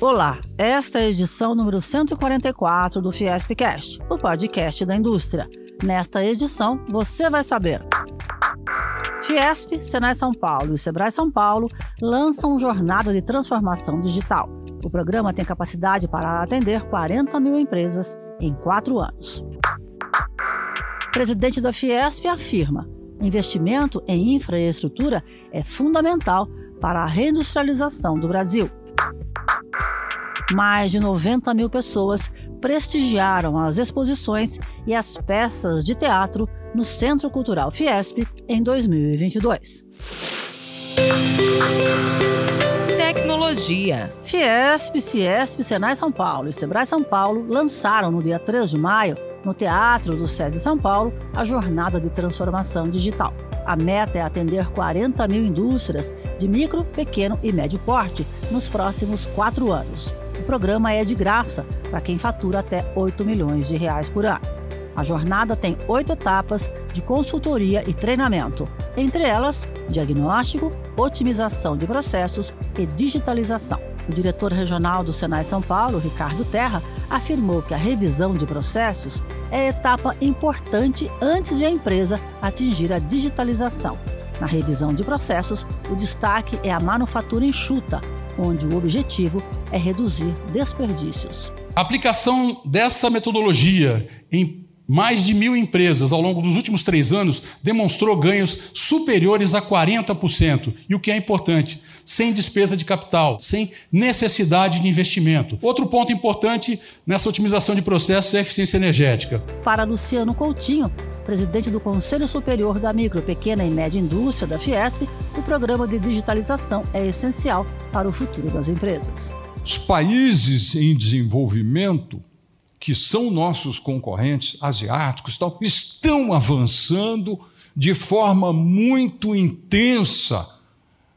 Olá, esta é a edição número 144 do Fiespcast, o podcast da indústria. Nesta edição, você vai saber. Fiesp, Senai São Paulo e Sebrae São Paulo lançam jornada de transformação digital. O programa tem capacidade para atender 40 mil empresas em quatro anos. O presidente da Fiesp afirma: investimento em infraestrutura é fundamental para a reindustrialização do Brasil. Mais de 90 mil pessoas prestigiaram as exposições e as peças de teatro no Centro Cultural Fiesp em 2022. Tecnologia. Fiesp, Ciesp, Senai São Paulo e Sebrae São Paulo lançaram no dia 3 de maio, no Teatro do SESI São Paulo, a Jornada de Transformação Digital. A meta é atender 40 mil indústrias de micro, pequeno e médio porte nos próximos quatro anos. O programa é de graça para quem fatura até 8 milhões de reais por ano. A jornada tem oito etapas de consultoria e treinamento, entre elas diagnóstico, otimização de processos e digitalização. O diretor regional do Senai São Paulo, Ricardo Terra, afirmou que a revisão de processos é etapa importante antes de a empresa atingir a digitalização. Na revisão de processos, o destaque é a manufatura enxuta, onde o objetivo é reduzir desperdícios. A aplicação dessa metodologia em mais de mil empresas ao longo dos últimos três anos demonstrou ganhos superiores a 40%. E o que é importante, sem despesa de capital, sem necessidade de investimento. Outro ponto importante nessa otimização de processos é a eficiência energética. Para Luciano Coutinho, presidente do Conselho Superior da Micro, Pequena e Média Indústria da Fiesp, o programa de digitalização é essencial para o futuro das empresas. Os países em desenvolvimento que são nossos concorrentes asiáticos, estão avançando de forma muito intensa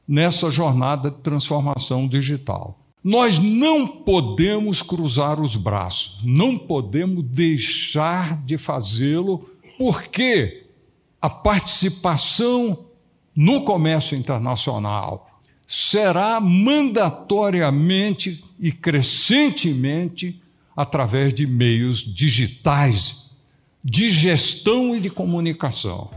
nessa jornada de transformação digital. Nós não podemos cruzar os braços, não podemos deixar de fazê-lo, porque a participação no comércio internacional será mandatoriamente e crescentemente através de meios digitais de gestão e de comunicação.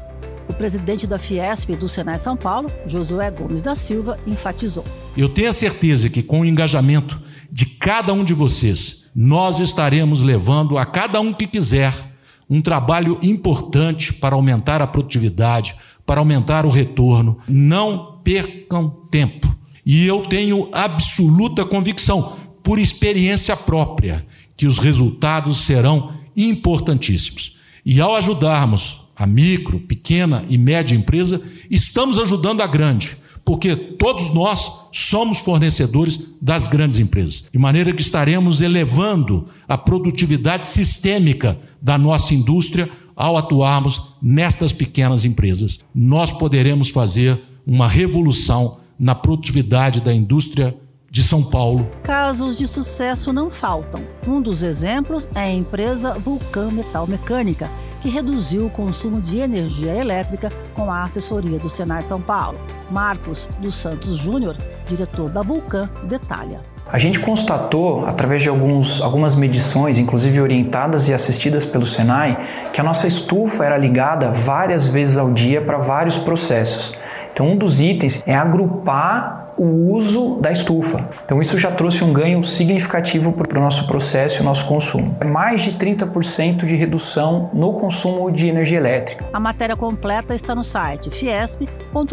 O presidente da Fiesp do Senai São Paulo, Josué Gomes da Silva, enfatizou. Eu tenho a certeza que com o engajamento de cada um de vocês, nós estaremos levando a cada um que quiser um trabalho importante para aumentar a produtividade, para aumentar o retorno. Não percam tempo. E eu tenho absoluta convicção, por experiência própria, que os resultados serão importantíssimos. E ao ajudarmos a micro, pequena e média empresa, estamos ajudando a grande, porque todos nós somos fornecedores das grandes empresas. De maneira que estaremos elevando a produtividade sistêmica da nossa indústria ao atuarmos nestas pequenas empresas. Nós poderemos fazer uma revolução na produtividade da indústria de São Paulo. Casos de sucesso não faltam. Um dos exemplos é a empresa Vulcan Metal Mecânica, que reduziu o consumo de energia elétrica com a assessoria do Senai São Paulo. Marcos dos Santos Júnior, diretor da Vulcan, detalha. A gente constatou, através de alguns, algumas medições, inclusive orientadas e assistidas pelo Senai, que a nossa estufa era ligada várias vezes ao dia para vários processos. Então, um dos itens é agrupar o uso da estufa. Então isso já trouxe um ganho significativo para o nosso processo e o nosso consumo. É mais de 30% de redução no consumo de energia elétrica. A matéria completa está no site fiesp.com.br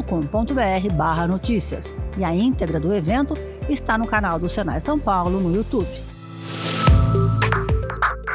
notícias e a íntegra do evento está no canal do Senai São Paulo no YouTube.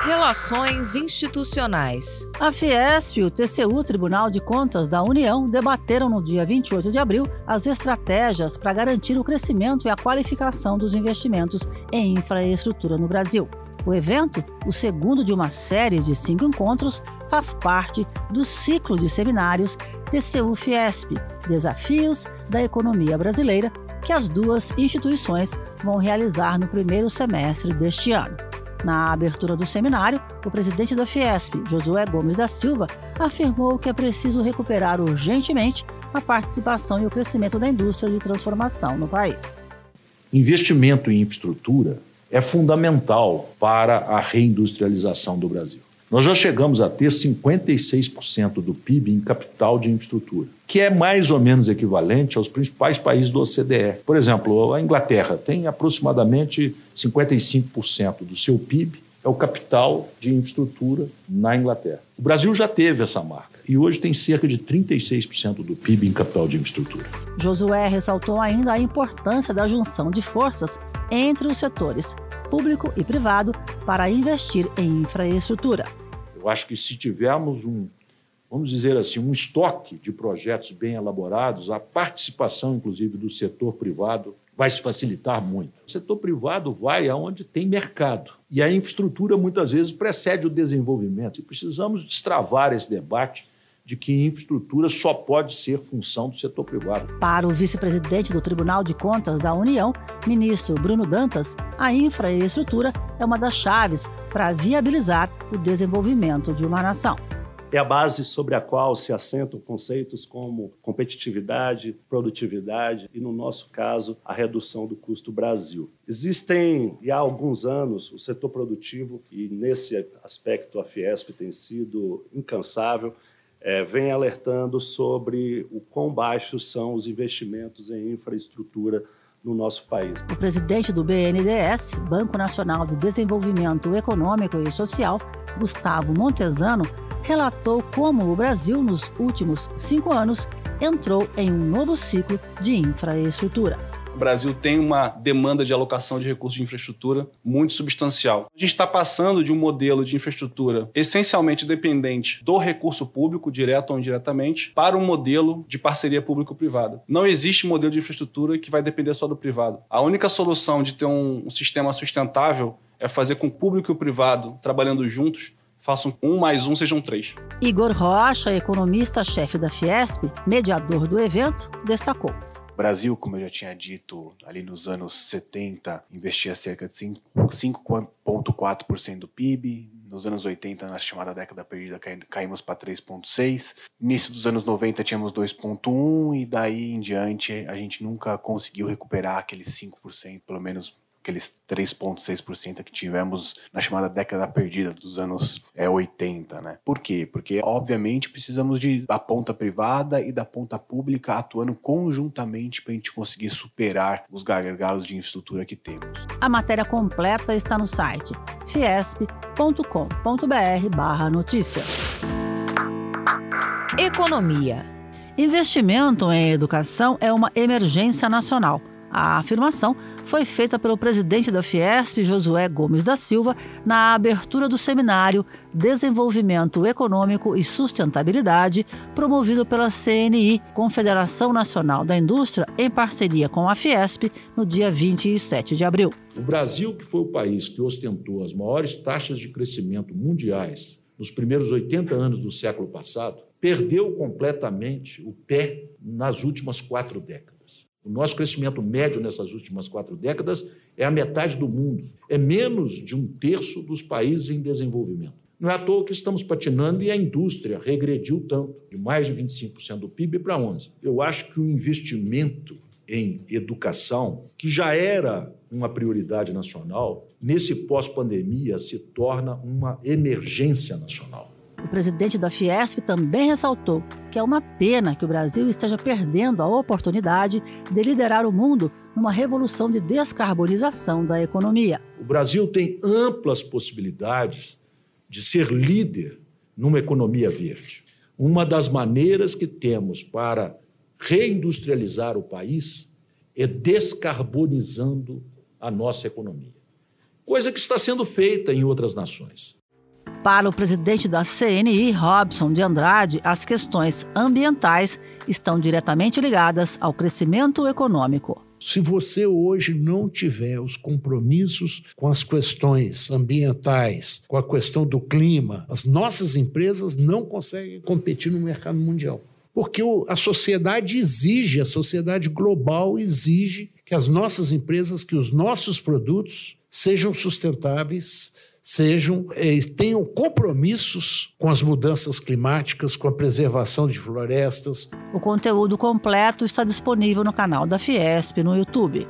Relações institucionais. A Fiesp e o TCU, Tribunal de Contas da União, debateram no dia 28 de abril as estratégias para garantir o crescimento e a qualificação dos investimentos em infraestrutura no Brasil. O evento, o segundo de uma série de cinco encontros, faz parte do ciclo de seminários TCU Fiesp Desafios da Economia Brasileira, que as duas instituições vão realizar no primeiro semestre deste ano. Na abertura do seminário, o presidente da Fiesp, Josué Gomes da Silva, afirmou que é preciso recuperar urgentemente a participação e o crescimento da indústria de transformação no país. Investimento em infraestrutura é fundamental para a reindustrialização do Brasil. Nós já chegamos a ter 56% do PIB em capital de infraestrutura, que é mais ou menos equivalente aos principais países do OCDE. Por exemplo, a Inglaterra tem aproximadamente 55% do seu PIB é o capital de infraestrutura na Inglaterra. O Brasil já teve essa marca e hoje tem cerca de 36% do PIB em capital de infraestrutura. Josué ressaltou ainda a importância da junção de forças entre os setores público e privado para investir em infraestrutura. Eu acho que se tivermos um, vamos dizer assim, um estoque de projetos bem elaborados, a participação, inclusive, do setor privado vai se facilitar muito. O setor privado vai aonde tem mercado. E a infraestrutura, muitas vezes, precede o desenvolvimento. E precisamos destravar esse debate de que infraestrutura só pode ser função do setor privado. Para o vice-presidente do Tribunal de Contas da União, ministro Bruno Dantas, a infraestrutura é uma das chaves para viabilizar o desenvolvimento de uma nação é a base sobre a qual se assentam conceitos como competitividade, produtividade e, no nosso caso, a redução do custo Brasil. Existem, há alguns anos, o setor produtivo, e nesse aspecto a Fiesp tem sido incansável, é, vem alertando sobre o quão baixos são os investimentos em infraestrutura no nosso país. O presidente do BNDES, Banco Nacional de Desenvolvimento Econômico e Social, Gustavo Montesano, relatou como o Brasil, nos últimos cinco anos, entrou em um novo ciclo de infraestrutura. O Brasil tem uma demanda de alocação de recursos de infraestrutura muito substancial. A gente está passando de um modelo de infraestrutura essencialmente dependente do recurso público, direto ou indiretamente, para um modelo de parceria público-privada. Não existe modelo de infraestrutura que vai depender só do privado. A única solução de ter um, sistema sustentável é fazer com o público e o privado trabalhando juntos façam um mais um sejam três. Igor Rocha, economista-chefe da Fiesp, mediador do evento, destacou. Brasil, como eu já tinha dito, ali nos anos 70, investia cerca de 5,4% do PIB. Nos anos 80, na chamada década perdida, caímos para 3,6%. Início dos anos 90, tínhamos 2,1%, e daí em diante a gente nunca conseguiu recuperar aqueles 5%, pelo menos aqueles 3,6% que tivemos na chamada década perdida dos anos é, 80, né? Por quê? Porque, obviamente, precisamos de, da ponta privada e da ponta pública atuando conjuntamente para a gente conseguir superar os gargalos de infraestrutura que temos. A matéria completa está no site fiesp.com.br barra notícias. Economia. Investimento em educação é uma emergência nacional. A afirmação foi feita pelo presidente da Fiesp, Josué Gomes da Silva, na abertura do seminário Desenvolvimento Econômico e Sustentabilidade, promovido pela CNI, Confederação Nacional da Indústria, em parceria com a Fiesp, no dia 27 de abril. O Brasil, que foi o país que ostentou as maiores taxas de crescimento mundiais nos primeiros 80 anos do século passado, perdeu completamente o pé nas últimas quatro décadas. O nosso crescimento médio nessas últimas quatro décadas é a metade do mundo, é menos de um terço dos países em desenvolvimento. Não é à toa que estamos patinando e a indústria regrediu tanto, de mais de 25% do PIB para 11%. Eu acho que o investimento em educação, que já era uma prioridade nacional, nesse pós-pandemia se torna uma emergência nacional. O presidente da Fiesp também ressaltou que é uma pena que o Brasil esteja perdendo a oportunidade de liderar o mundo numa revolução de descarbonização da economia. O Brasil tem amplas possibilidades de ser líder numa economia verde. Uma das maneiras que temos para reindustrializar o país é descarbonizando a nossa economia. Coisa que está sendo feita em outras nações. Para o presidente da CNI, Robson de Andrade, as questões ambientais estão diretamente ligadas ao crescimento econômico. Se você hoje não tiver os compromissos com as questões ambientais, com a questão do clima, as nossas empresas não conseguem competir no mercado mundial. Porque a sociedade exige, a sociedade global exige que as nossas empresas, que os nossos produtos sejam sustentáveis, sejam eh, tenham compromissos com as mudanças climáticas, com a preservação de florestas. O conteúdo completo está disponível no canal da Fiesp no YouTube.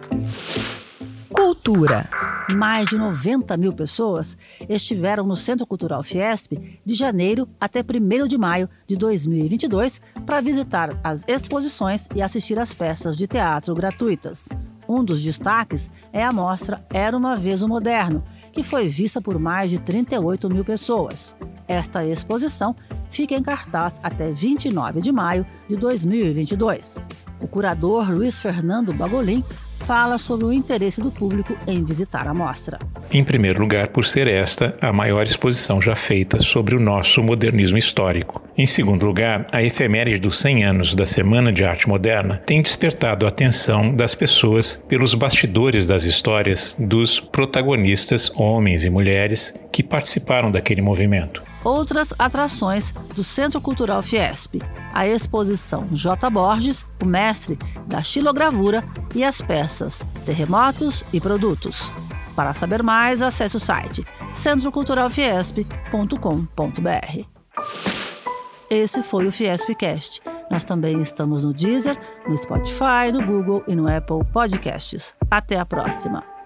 Cultura. Mais de 90 mil pessoas estiveram no Centro Cultural Fiesp de janeiro até 1 de maio de 2022 para visitar as exposições e assistir às peças de teatro gratuitas. Um dos destaques é a mostra Era uma Vez o Moderno, que foi vista por mais de 38 mil pessoas. Esta exposição fica em cartaz até 29 de maio de 2022. O curador Luiz Fernando Bagolin fala sobre o interesse do público em visitar a mostra. Em primeiro lugar, por ser esta a maior exposição já feita sobre o nosso modernismo histórico. Em segundo lugar, a efeméride dos 100 anos da Semana de Arte Moderna tem despertado a atenção das pessoas pelos bastidores das histórias dos protagonistas, homens e mulheres, que participaram daquele movimento outras atrações do Centro Cultural Fiesp, a exposição J. Borges, o mestre da xilogravura e as peças Terremotos e Produtos. Para saber mais, acesse o site centroculturalfiesp.com.br. Esse foi o Fiespcast. Nós também estamos no Deezer, no Spotify, no Google e no Apple Podcasts. Até a próxima!